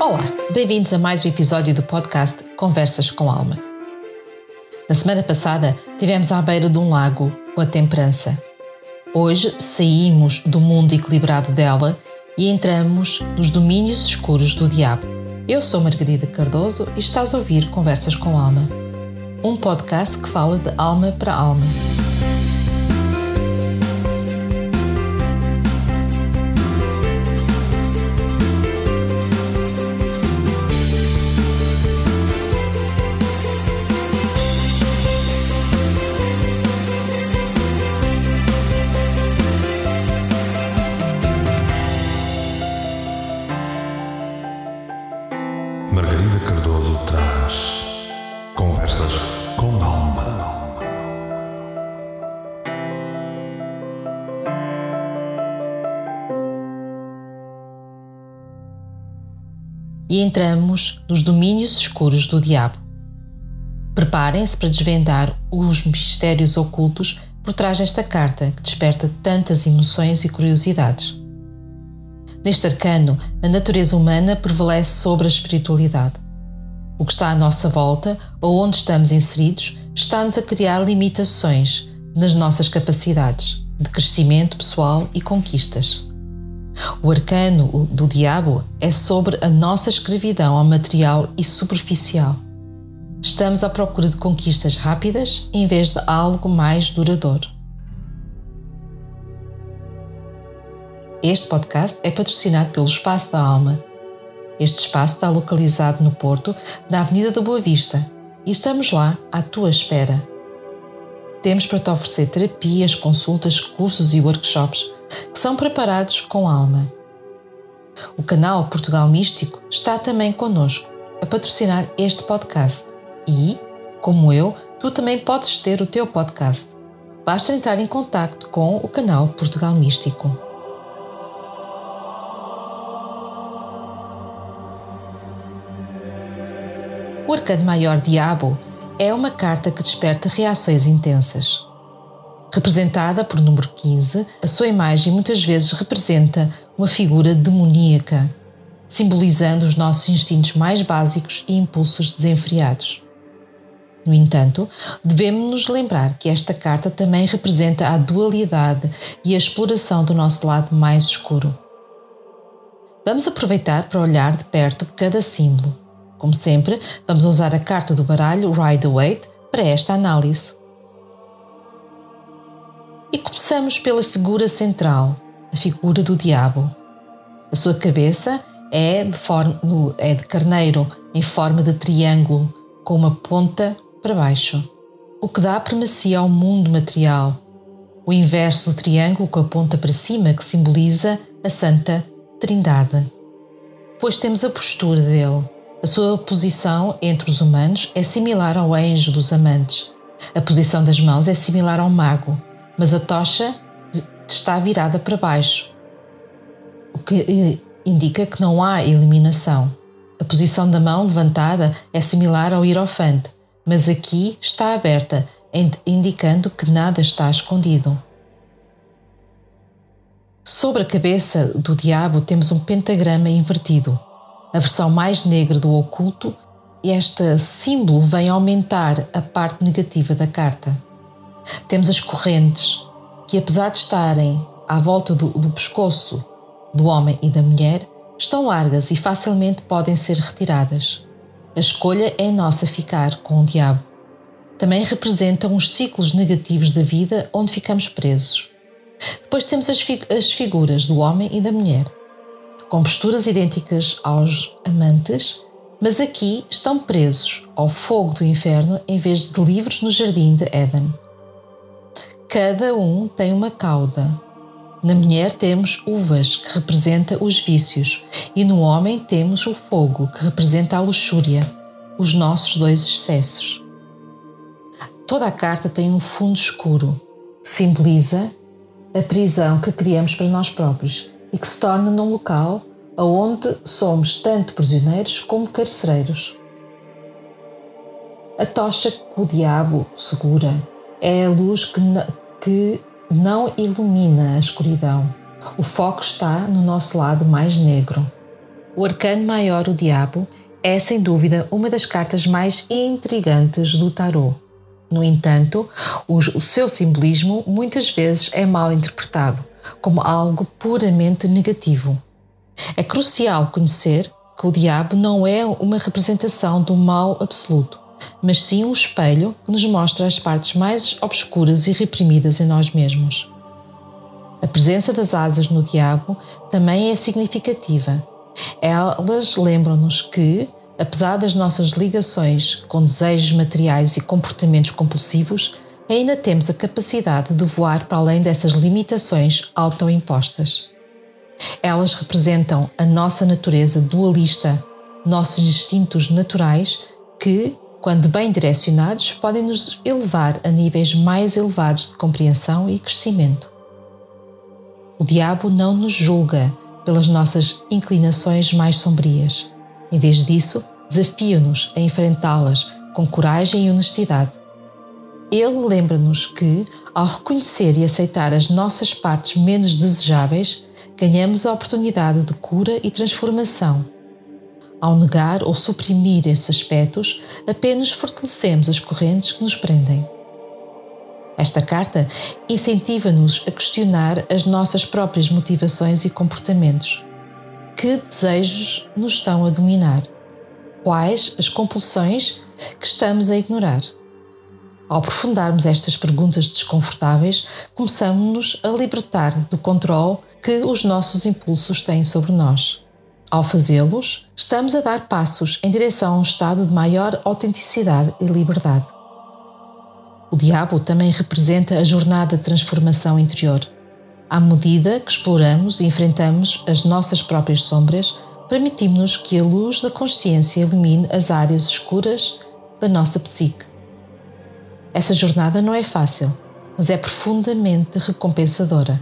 Olá, bem-vindos a mais um episódio do podcast Conversas com Alma. Na semana passada tivemos à beira de um lago com a temperança. Hoje saímos do mundo equilibrado dela e entramos nos domínios escuros do diabo. Eu sou Margarida Cardoso e estás a ouvir Conversas com Alma, um podcast que fala de alma para alma. Margarida Cardoso traz Conversas com Alma. e entramos nos domínios escuros do diabo. Preparem-se para desvendar os mistérios ocultos por trás desta carta que desperta tantas emoções e curiosidades. Neste arcano, a natureza humana prevalece sobre a espiritualidade. O que está à nossa volta ou onde estamos inseridos está-nos a criar limitações nas nossas capacidades de crescimento pessoal e conquistas. O arcano do diabo é sobre a nossa escravidão ao material e superficial. Estamos à procura de conquistas rápidas em vez de algo mais duradouro. Este podcast é patrocinado pelo Espaço da Alma. Este espaço está localizado no Porto, na Avenida da Boa Vista, e estamos lá à tua espera. Temos para te oferecer terapias, consultas, cursos e workshops que são preparados com alma. O canal Portugal Místico está também connosco a patrocinar este podcast e, como eu, tu também podes ter o teu podcast. Basta entrar em contato com o canal Portugal Místico. O Arcano Maior Diabo é uma carta que desperta reações intensas. Representada por número 15, a sua imagem muitas vezes representa uma figura demoníaca, simbolizando os nossos instintos mais básicos e impulsos desenfreados. No entanto, devemos nos lembrar que esta carta também representa a dualidade e a exploração do nosso lado mais escuro. Vamos aproveitar para olhar de perto cada símbolo. Como sempre, vamos usar a carta do baralho Rider-Waite para esta análise. E começamos pela figura central, a figura do diabo. A sua cabeça é de, forma, é de carneiro em forma de triângulo, com uma ponta para baixo, o que dá primacia ao mundo material. O inverso do triângulo com a ponta para cima, que simboliza a Santa Trindade. Depois temos a postura dele. A sua posição entre os humanos é similar ao anjo dos amantes. A posição das mãos é similar ao mago, mas a tocha está virada para baixo, o que indica que não há eliminação. A posição da mão levantada é similar ao hierofante, mas aqui está aberta, indicando que nada está escondido. Sobre a cabeça do diabo temos um pentagrama invertido, a versão mais negra do oculto, este símbolo vem aumentar a parte negativa da carta. Temos as correntes, que apesar de estarem à volta do, do pescoço do homem e da mulher, estão largas e facilmente podem ser retiradas. A escolha é nossa ficar com o diabo. Também representam os ciclos negativos da vida onde ficamos presos. Depois temos as, fig as figuras do homem e da mulher, com posturas idênticas aos amantes, mas aqui estão presos ao fogo do inferno em vez de livres no jardim de Éden. Cada um tem uma cauda. Na mulher temos uvas, que representa os vícios, e no homem temos o fogo, que representa a luxúria, os nossos dois excessos. Toda a carta tem um fundo escuro, simboliza a prisão que criamos para nós próprios e que se torna num local onde somos tanto prisioneiros como carcereiros. A tocha que o diabo segura é a luz que, que não ilumina a escuridão. O foco está no nosso lado mais negro. O arcano maior, o Diabo, é sem dúvida uma das cartas mais intrigantes do tarot. No entanto, o seu simbolismo muitas vezes é mal interpretado como algo puramente negativo. É crucial conhecer que o diabo não é uma representação do mal absoluto, mas sim um espelho que nos mostra as partes mais obscuras e reprimidas em nós mesmos. A presença das asas no diabo também é significativa. Elas lembram-nos que, apesar das nossas ligações com desejos materiais e comportamentos compulsivos, ainda temos a capacidade de voar para além dessas limitações autoimpostas. Elas representam a nossa natureza dualista, nossos instintos naturais que, quando bem direcionados, podem nos elevar a níveis mais elevados de compreensão e crescimento. O diabo não nos julga pelas nossas inclinações mais sombrias. Em vez disso, desafia-nos a enfrentá-las com coragem e honestidade ele lembra-nos que, ao reconhecer e aceitar as nossas partes menos desejáveis, ganhamos a oportunidade de cura e transformação. Ao negar ou suprimir esses aspectos, apenas fortalecemos as correntes que nos prendem. Esta carta incentiva-nos a questionar as nossas próprias motivações e comportamentos. Que desejos nos estão a dominar? Quais as compulsões que estamos a ignorar? Ao aprofundarmos estas perguntas desconfortáveis, começamos-nos a libertar do controle que os nossos impulsos têm sobre nós. Ao fazê-los, estamos a dar passos em direção a um estado de maior autenticidade e liberdade. O diabo também representa a jornada de transformação interior. À medida que exploramos e enfrentamos as nossas próprias sombras, permitimos-nos que a luz da consciência ilumine as áreas escuras da nossa psique essa jornada não é fácil, mas é profundamente recompensadora.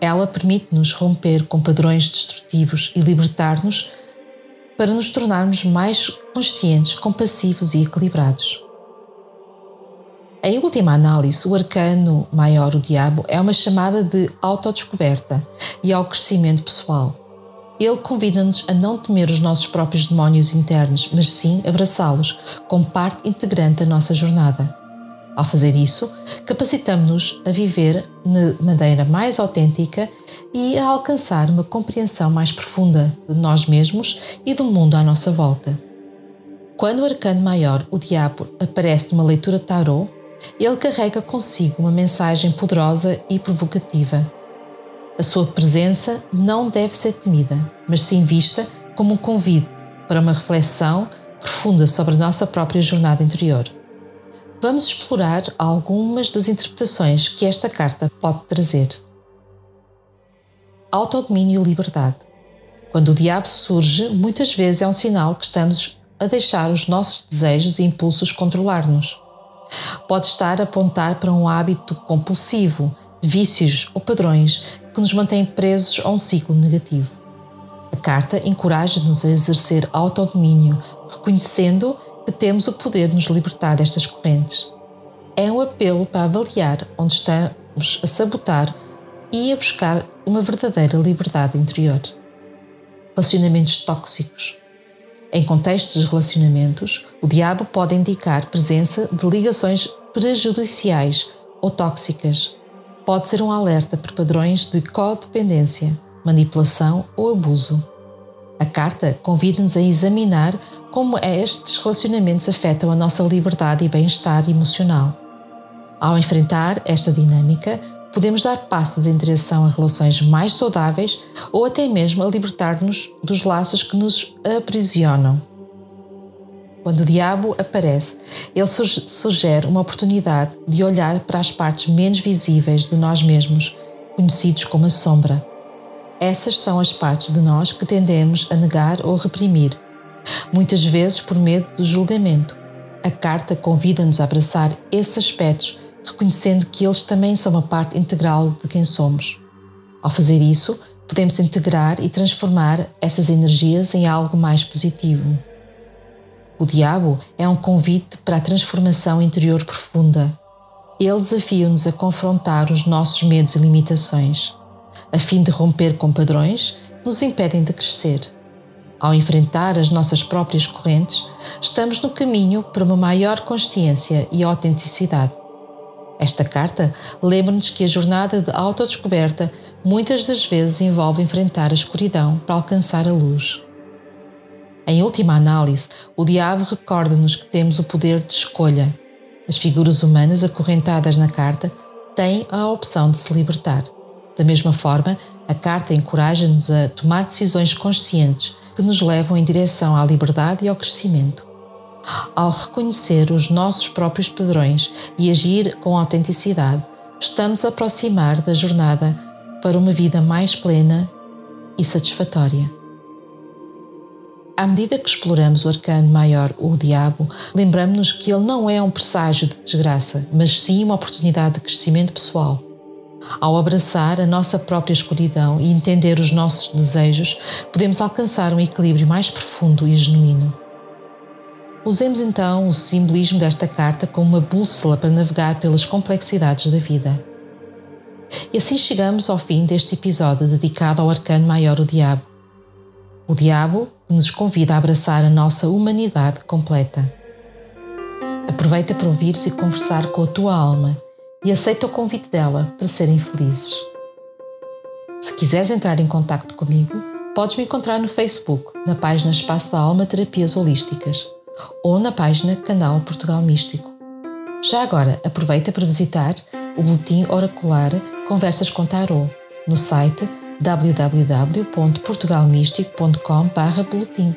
Ela permite-nos romper com padrões destrutivos e libertar-nos para nos tornarmos mais conscientes, compassivos e equilibrados. Em última análise, o arcano maior, o diabo, é uma chamada de autodescoberta e ao crescimento pessoal. Ele convida-nos a não temer os nossos próprios demónios internos, mas sim abraçá-los como parte integrante da nossa jornada. Ao fazer isso, capacitamos-nos a viver de maneira mais autêntica e a alcançar uma compreensão mais profunda de nós mesmos e do mundo à nossa volta. Quando o arcano maior, o diabo, aparece numa leitura tarot, ele carrega consigo uma mensagem poderosa e provocativa. A sua presença não deve ser temida, mas sim vista como um convite para uma reflexão profunda sobre a nossa própria jornada interior vamos explorar algumas das interpretações que esta carta pode trazer. Autodomínio e liberdade. Quando o diabo surge, muitas vezes é um sinal que estamos a deixar os nossos desejos e impulsos controlar-nos. Pode estar a apontar para um hábito compulsivo, vícios ou padrões que nos mantêm presos a um ciclo negativo. A carta encoraja-nos a exercer autodomínio, reconhecendo temos o poder de nos libertar destas correntes. É um apelo para avaliar onde estamos a sabotar e a buscar uma verdadeira liberdade interior. Relacionamentos tóxicos. Em contextos de relacionamentos, o diabo pode indicar presença de ligações prejudiciais ou tóxicas. Pode ser um alerta para padrões de codependência, manipulação ou abuso. A carta convida-nos a examinar como estes relacionamentos afetam a nossa liberdade e bem-estar emocional. Ao enfrentar esta dinâmica, podemos dar passos em direção a relações mais saudáveis ou até mesmo a libertar-nos dos laços que nos aprisionam. Quando o diabo aparece, ele sugere uma oportunidade de olhar para as partes menos visíveis de nós mesmos, conhecidos como a sombra. Essas são as partes de nós que tendemos a negar ou reprimir muitas vezes por medo do julgamento. A carta convida-nos a abraçar esses aspectos, reconhecendo que eles também são uma parte integral de quem somos. Ao fazer isso, podemos integrar e transformar essas energias em algo mais positivo. O diabo é um convite para a transformação interior profunda. Ele desafia-nos a confrontar os nossos medos e limitações, a fim de romper com padrões que nos impedem de crescer. Ao enfrentar as nossas próprias correntes, estamos no caminho para uma maior consciência e autenticidade. Esta carta lembra-nos que a jornada de autodescoberta muitas das vezes envolve enfrentar a escuridão para alcançar a luz. Em última análise, o diabo recorda-nos que temos o poder de escolha. As figuras humanas acorrentadas na carta têm a opção de se libertar. Da mesma forma, a carta encoraja-nos a tomar decisões conscientes que nos levam em direção à liberdade e ao crescimento. Ao reconhecer os nossos próprios padrões e agir com autenticidade, estamos a aproximar da jornada para uma vida mais plena e satisfatória. À medida que exploramos o arcano maior, o diabo, lembramos-nos que ele não é um presságio de desgraça, mas sim uma oportunidade de crescimento pessoal. Ao abraçar a nossa própria escuridão e entender os nossos desejos, podemos alcançar um equilíbrio mais profundo e genuíno. Usemos então o simbolismo desta carta como uma bússola para navegar pelas complexidades da vida. E assim chegamos ao fim deste episódio dedicado ao arcano maior, o Diabo. O Diabo nos convida a abraçar a nossa humanidade completa. Aproveita para ouvir-se e conversar com a tua alma e aceita o convite dela para serem felizes. Se quiseres entrar em contato comigo, podes me encontrar no Facebook, na página Espaço da Alma Terapias Holísticas ou na página Canal Portugal Místico. Já agora, aproveita para visitar o boletim oracular Conversas com Tarot no site www.portugalmístico.com/boletim.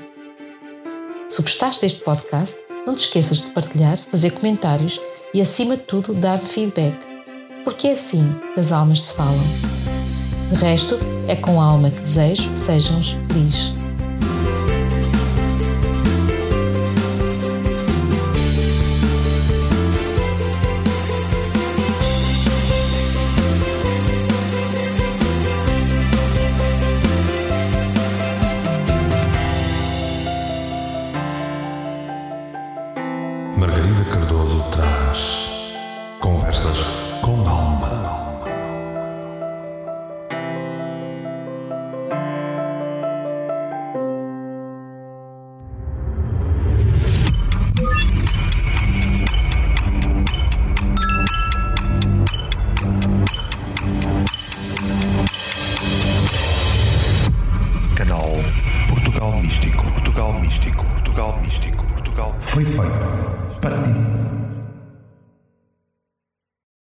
Se gostaste deste podcast, não te esqueças de partilhar, fazer comentários e, acima de tudo, dar-me feedback, porque é assim que as almas se falam. De resto, é com a alma que desejo que sejam felizes.